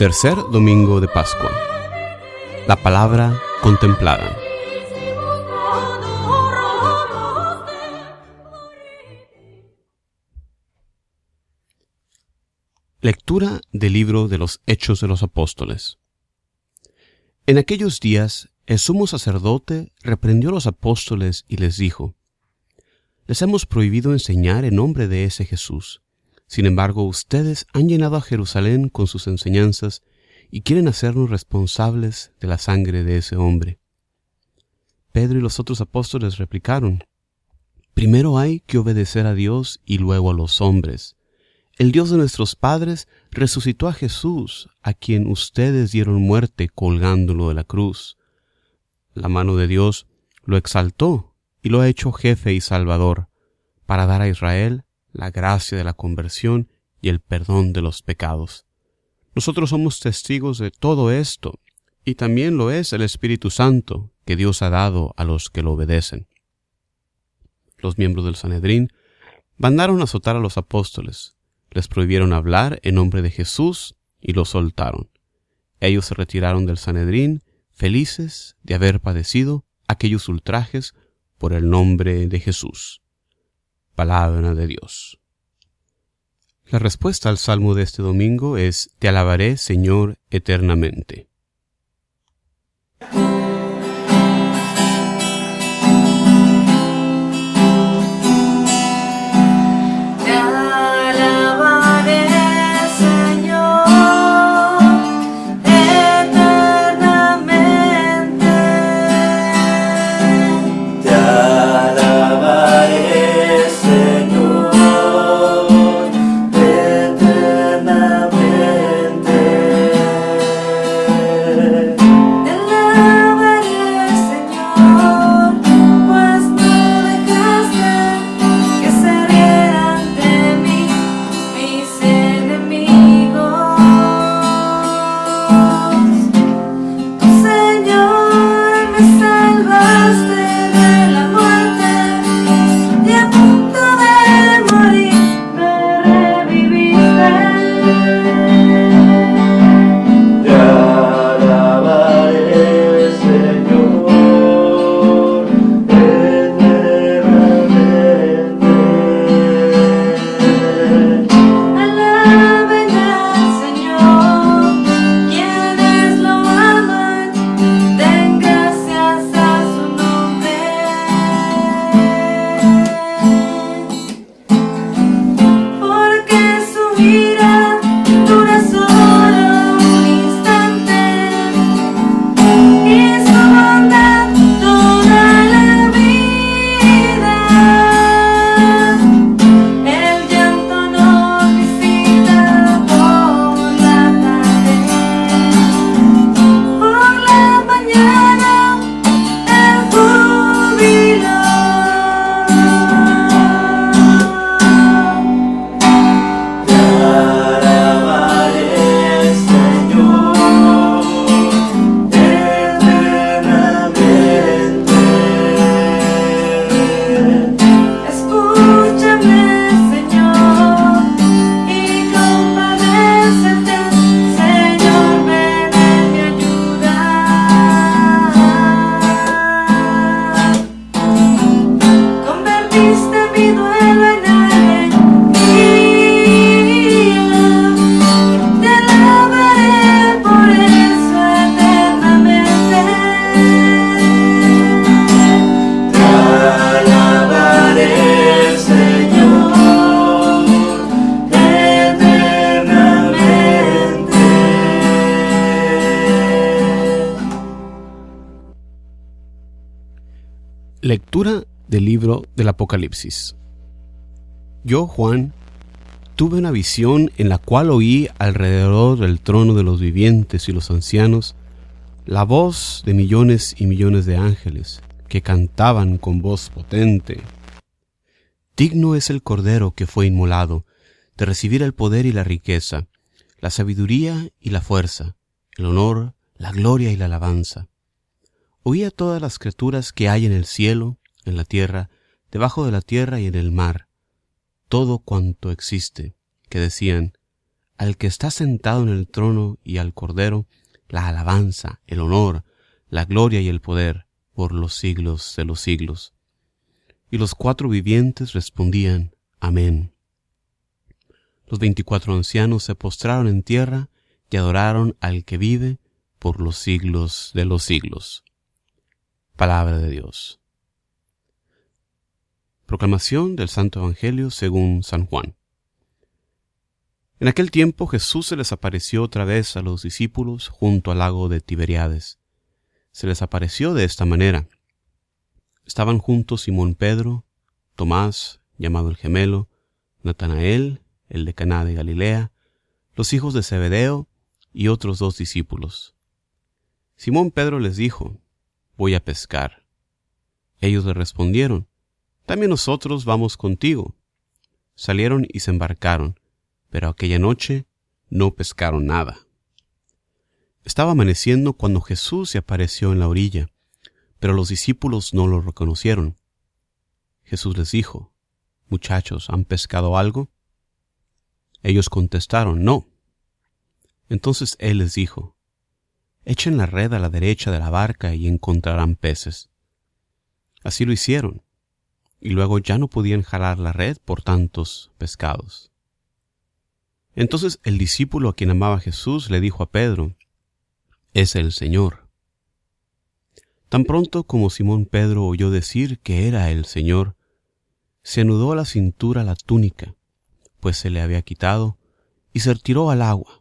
Tercer domingo de Pascua. La palabra contemplada. Lectura del libro de los Hechos de los Apóstoles. En aquellos días el sumo sacerdote reprendió a los apóstoles y les dijo, Les hemos prohibido enseñar en nombre de ese Jesús sin embargo, ustedes han llenado a Jerusalén con sus enseñanzas y quieren hacernos responsables de la sangre de ese hombre. Pedro y los otros apóstoles replicaron, Primero hay que obedecer a Dios y luego a los hombres. El Dios de nuestros padres resucitó a Jesús, a quien ustedes dieron muerte colgándolo de la cruz. La mano de Dios lo exaltó y lo ha hecho jefe y salvador, para dar a Israel la gracia de la conversión y el perdón de los pecados. Nosotros somos testigos de todo esto, y también lo es el Espíritu Santo que Dios ha dado a los que lo obedecen. Los miembros del Sanedrín mandaron azotar a los apóstoles, les prohibieron hablar en nombre de Jesús y los soltaron. Ellos se retiraron del Sanedrín, felices de haber padecido aquellos ultrajes por el nombre de Jesús palabra de Dios. La respuesta al salmo de este domingo es Te alabaré, Señor, eternamente. Lectura del libro del Apocalipsis. Yo, Juan, tuve una visión en la cual oí alrededor del trono de los vivientes y los ancianos la voz de millones y millones de ángeles que cantaban con voz potente. Digno es el Cordero que fue inmolado de recibir el poder y la riqueza, la sabiduría y la fuerza, el honor, la gloria y la alabanza Oí a todas las criaturas que hay en el cielo, en la tierra, debajo de la tierra y en el mar, todo cuanto existe, que decían, al que está sentado en el trono y al Cordero la alabanza, el honor, la gloria y el poder por los siglos de los siglos. Y los cuatro vivientes respondían, Amén. Los veinticuatro ancianos se postraron en tierra y adoraron al que vive por los siglos de los siglos. Palabra de Dios. Proclamación del Santo Evangelio según San Juan. En aquel tiempo Jesús se les apareció otra vez a los discípulos junto al lago de Tiberiades. Se les apareció de esta manera. Estaban juntos Simón Pedro, Tomás, llamado el gemelo, Natanael, el de Caná de Galilea, los hijos de Zebedeo y otros dos discípulos. Simón Pedro les dijo, Voy a pescar. Ellos le respondieron, También nosotros vamos contigo. Salieron y se embarcaron, pero aquella noche no pescaron nada. Estaba amaneciendo cuando Jesús se apareció en la orilla, pero los discípulos no lo reconocieron. Jesús les dijo, Muchachos, ¿han pescado algo? Ellos contestaron, No. Entonces él les dijo, Echen la red a la derecha de la barca y encontrarán peces. Así lo hicieron, y luego ya no podían jalar la red por tantos pescados. Entonces el discípulo a quien amaba Jesús le dijo a Pedro, Es el Señor. Tan pronto como Simón Pedro oyó decir que era el Señor, se anudó a la cintura la túnica, pues se le había quitado, y se retiró al agua.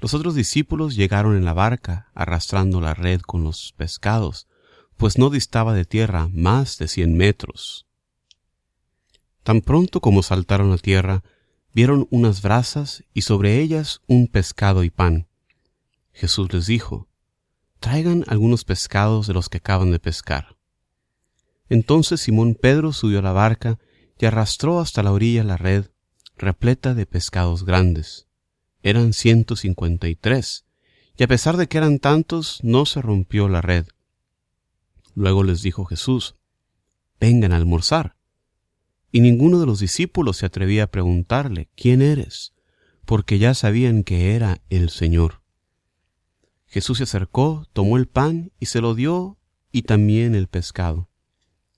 Los otros discípulos llegaron en la barca, arrastrando la red con los pescados, pues no distaba de tierra más de cien metros. Tan pronto como saltaron a tierra, vieron unas brasas y sobre ellas un pescado y pan. Jesús les dijo, Traigan algunos pescados de los que acaban de pescar. Entonces Simón Pedro subió a la barca y arrastró hasta la orilla la red, repleta de pescados grandes. Eran ciento cincuenta y tres, y a pesar de que eran tantos, no se rompió la red. Luego les dijo Jesús, Vengan a almorzar. Y ninguno de los discípulos se atrevía a preguntarle, ¿quién eres? porque ya sabían que era el Señor. Jesús se acercó, tomó el pan y se lo dio, y también el pescado.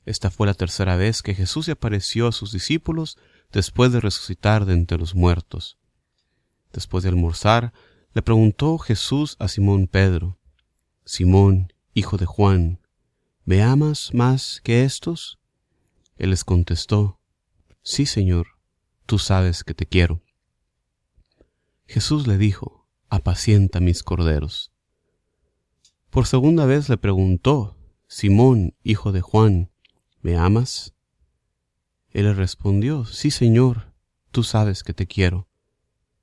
Esta fue la tercera vez que Jesús se apareció a sus discípulos después de resucitar de entre los muertos. Después de almorzar, le preguntó Jesús a Simón Pedro, Simón, hijo de Juan, ¿me amas más que estos? Él les contestó, Sí, Señor, tú sabes que te quiero. Jesús le dijo, Apacienta mis corderos. Por segunda vez le preguntó, Simón, hijo de Juan, ¿me amas? Él le respondió, Sí, Señor, tú sabes que te quiero.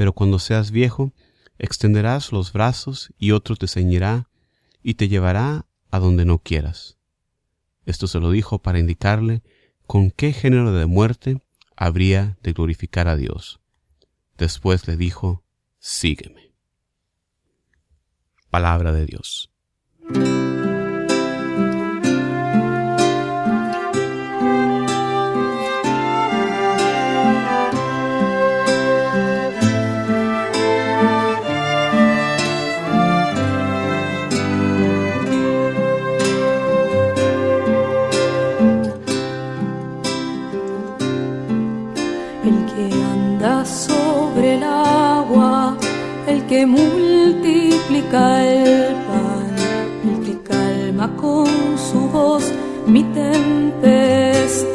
pero cuando seas viejo, extenderás los brazos y otro te ceñirá y te llevará a donde no quieras. Esto se lo dijo para indicarle con qué género de muerte habría de glorificar a Dios. Después le dijo, sígueme. Palabra de Dios. Que multiplica el pan, el que calma con su voz mi tempestad.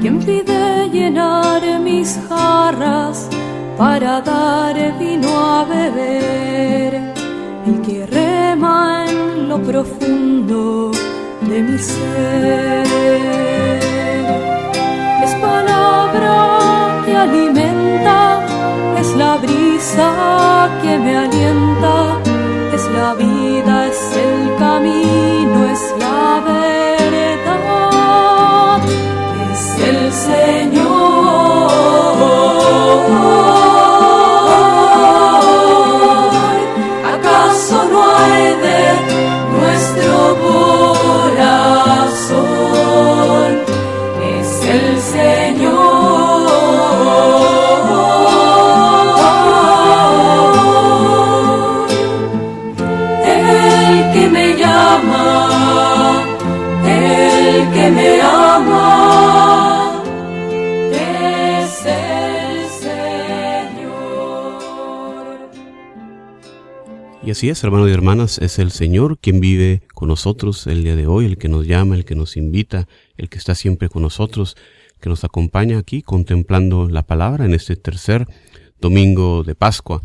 Quien pide llenar mis jarras para dar vino a beber, el que rema en lo profundo de mi ser. alimenta, es la brisa que me alienta, es la vida. Y así es, hermanos y hermanas, es el Señor quien vive con nosotros el día de hoy, el que nos llama, el que nos invita, el que está siempre con nosotros, que nos acompaña aquí contemplando la palabra en este tercer domingo de Pascua.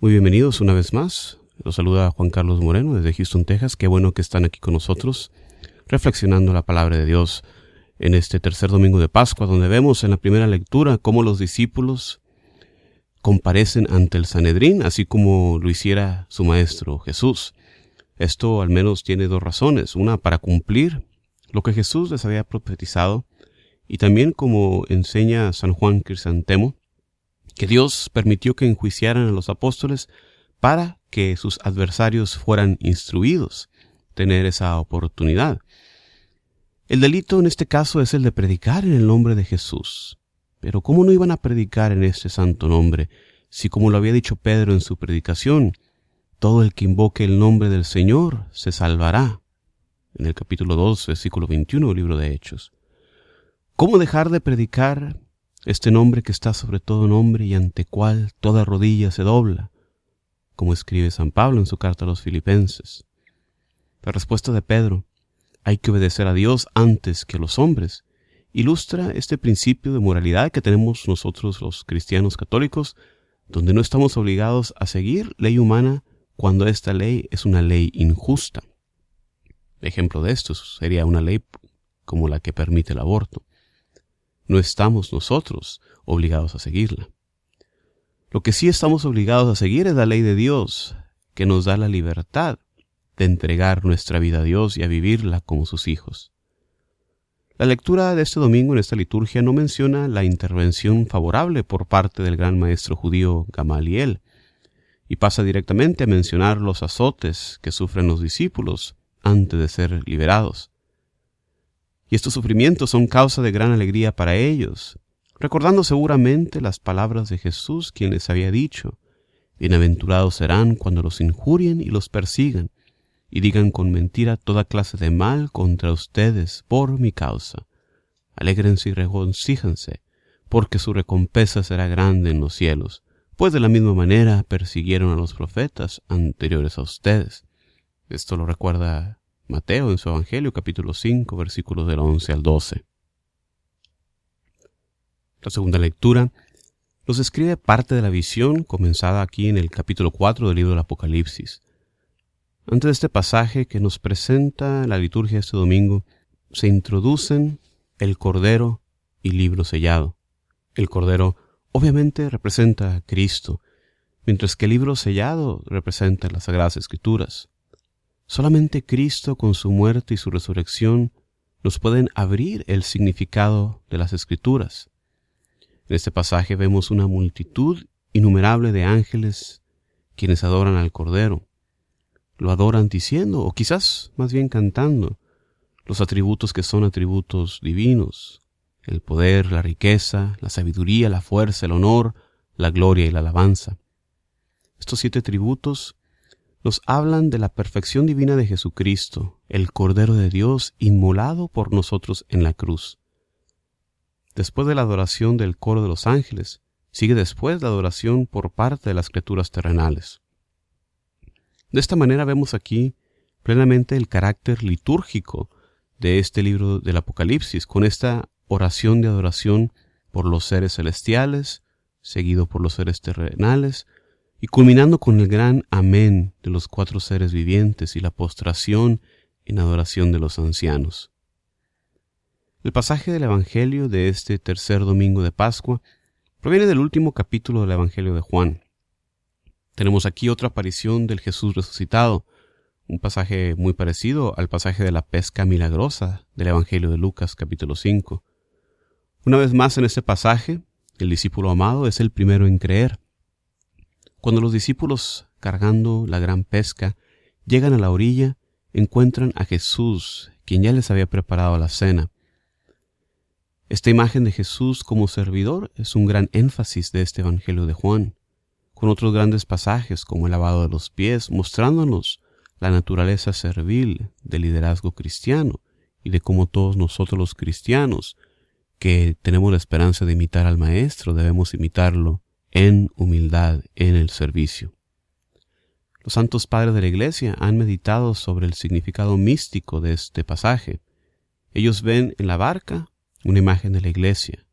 Muy bienvenidos una vez más. Los saluda Juan Carlos Moreno desde Houston, Texas. Qué bueno que están aquí con nosotros reflexionando la palabra de Dios en este tercer domingo de Pascua, donde vemos en la primera lectura cómo los discípulos comparecen ante el Sanedrín, así como lo hiciera su maestro Jesús. Esto al menos tiene dos razones. Una, para cumplir lo que Jesús les había profetizado, y también como enseña San Juan Crisantemo, que Dios permitió que enjuiciaran a los apóstoles para que sus adversarios fueran instruidos, tener esa oportunidad. El delito en este caso es el de predicar en el nombre de Jesús. Pero ¿cómo no iban a predicar en este santo nombre, si como lo había dicho Pedro en su predicación, todo el que invoque el nombre del Señor se salvará? En el capítulo 2, versículo 21 del libro de Hechos. ¿Cómo dejar de predicar este nombre que está sobre todo nombre y ante cual toda rodilla se dobla? Como escribe San Pablo en su carta a los filipenses. La respuesta de Pedro, hay que obedecer a Dios antes que a los hombres, ilustra este principio de moralidad que tenemos nosotros los cristianos católicos, donde no estamos obligados a seguir ley humana cuando esta ley es una ley injusta. Ejemplo de esto sería una ley como la que permite el aborto. No estamos nosotros obligados a seguirla. Lo que sí estamos obligados a seguir es la ley de Dios, que nos da la libertad de entregar nuestra vida a Dios y a vivirla como sus hijos. La lectura de este domingo en esta liturgia no menciona la intervención favorable por parte del gran maestro judío Gamaliel, y pasa directamente a mencionar los azotes que sufren los discípulos antes de ser liberados. Y estos sufrimientos son causa de gran alegría para ellos, recordando seguramente las palabras de Jesús quien les había dicho, Bienaventurados serán cuando los injurien y los persigan, y digan con mentira toda clase de mal contra ustedes por mi causa. Alégrense y regocíjense, porque su recompensa será grande en los cielos, pues de la misma manera persiguieron a los profetas anteriores a ustedes. Esto lo recuerda Mateo en su Evangelio capítulo 5 versículos del 11 al 12. La segunda lectura nos escribe parte de la visión comenzada aquí en el capítulo 4 del libro del Apocalipsis. Antes de este pasaje que nos presenta la liturgia de este domingo, se introducen el Cordero y libro sellado. El Cordero obviamente representa a Cristo, mientras que el libro sellado representa las Sagradas Escrituras. Solamente Cristo con su muerte y su resurrección nos pueden abrir el significado de las Escrituras. En este pasaje vemos una multitud innumerable de ángeles quienes adoran al Cordero lo adoran diciendo, o quizás más bien cantando, los atributos que son atributos divinos, el poder, la riqueza, la sabiduría, la fuerza, el honor, la gloria y la alabanza. Estos siete atributos nos hablan de la perfección divina de Jesucristo, el Cordero de Dios inmolado por nosotros en la cruz. Después de la adoración del coro de los ángeles, sigue después la adoración por parte de las criaturas terrenales. De esta manera vemos aquí plenamente el carácter litúrgico de este libro del Apocalipsis, con esta oración de adoración por los seres celestiales, seguido por los seres terrenales, y culminando con el gran amén de los cuatro seres vivientes y la postración en adoración de los ancianos. El pasaje del Evangelio de este tercer domingo de Pascua proviene del último capítulo del Evangelio de Juan. Tenemos aquí otra aparición del Jesús resucitado, un pasaje muy parecido al pasaje de la pesca milagrosa del Evangelio de Lucas capítulo 5. Una vez más en este pasaje, el discípulo amado es el primero en creer. Cuando los discípulos, cargando la gran pesca, llegan a la orilla, encuentran a Jesús, quien ya les había preparado la cena. Esta imagen de Jesús como servidor es un gran énfasis de este Evangelio de Juan, con otros grandes pasajes como el lavado de los pies, mostrándonos la naturaleza servil del liderazgo cristiano y de cómo todos nosotros los cristianos que tenemos la esperanza de imitar al Maestro debemos imitarlo en humildad, en el servicio. Los santos padres de la Iglesia han meditado sobre el significado místico de este pasaje. Ellos ven en la barca una imagen de la Iglesia.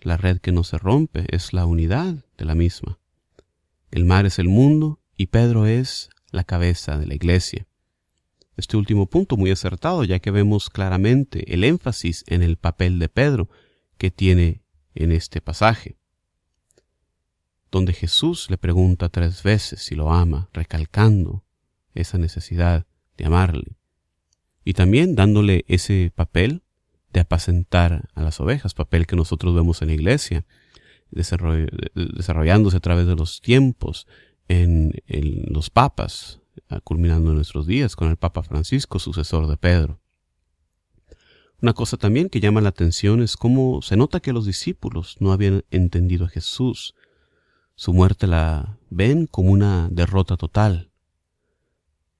La red que no se rompe es la unidad de la misma. El mar es el mundo y Pedro es la cabeza de la Iglesia. Este último punto muy acertado, ya que vemos claramente el énfasis en el papel de Pedro que tiene en este pasaje donde Jesús le pregunta tres veces si lo ama, recalcando esa necesidad de amarle. Y también dándole ese papel de apacentar a las ovejas, papel que nosotros vemos en la iglesia, desarrollándose a través de los tiempos en, en los papas, culminando en nuestros días con el Papa Francisco, sucesor de Pedro. Una cosa también que llama la atención es cómo se nota que los discípulos no habían entendido a Jesús su muerte la ven como una derrota total.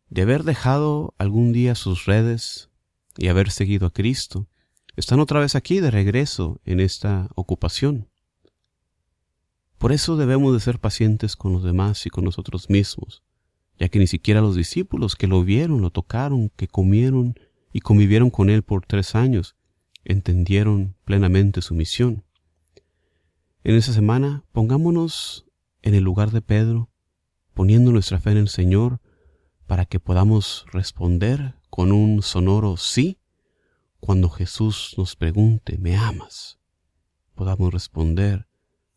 De haber dejado algún día sus redes y haber seguido a Cristo, están otra vez aquí de regreso en esta ocupación. Por eso debemos de ser pacientes con los demás y con nosotros mismos, ya que ni siquiera los discípulos que lo vieron, lo tocaron, que comieron y convivieron con él por tres años, entendieron plenamente su misión. En esa semana pongámonos en el lugar de Pedro, poniendo nuestra fe en el Señor para que podamos responder con un sonoro sí cuando Jesús nos pregunte, ¿me amas? Podamos responder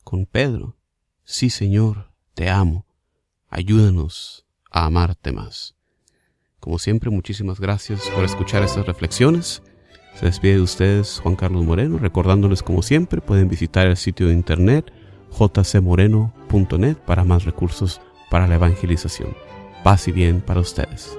con Pedro, sí Señor, te amo, ayúdanos a amarte más. Como siempre, muchísimas gracias por escuchar estas reflexiones. Se despide de ustedes Juan Carlos Moreno, recordándoles como siempre, pueden visitar el sitio de internet jcmoreno.net para más recursos para la evangelización. Paz y bien para ustedes.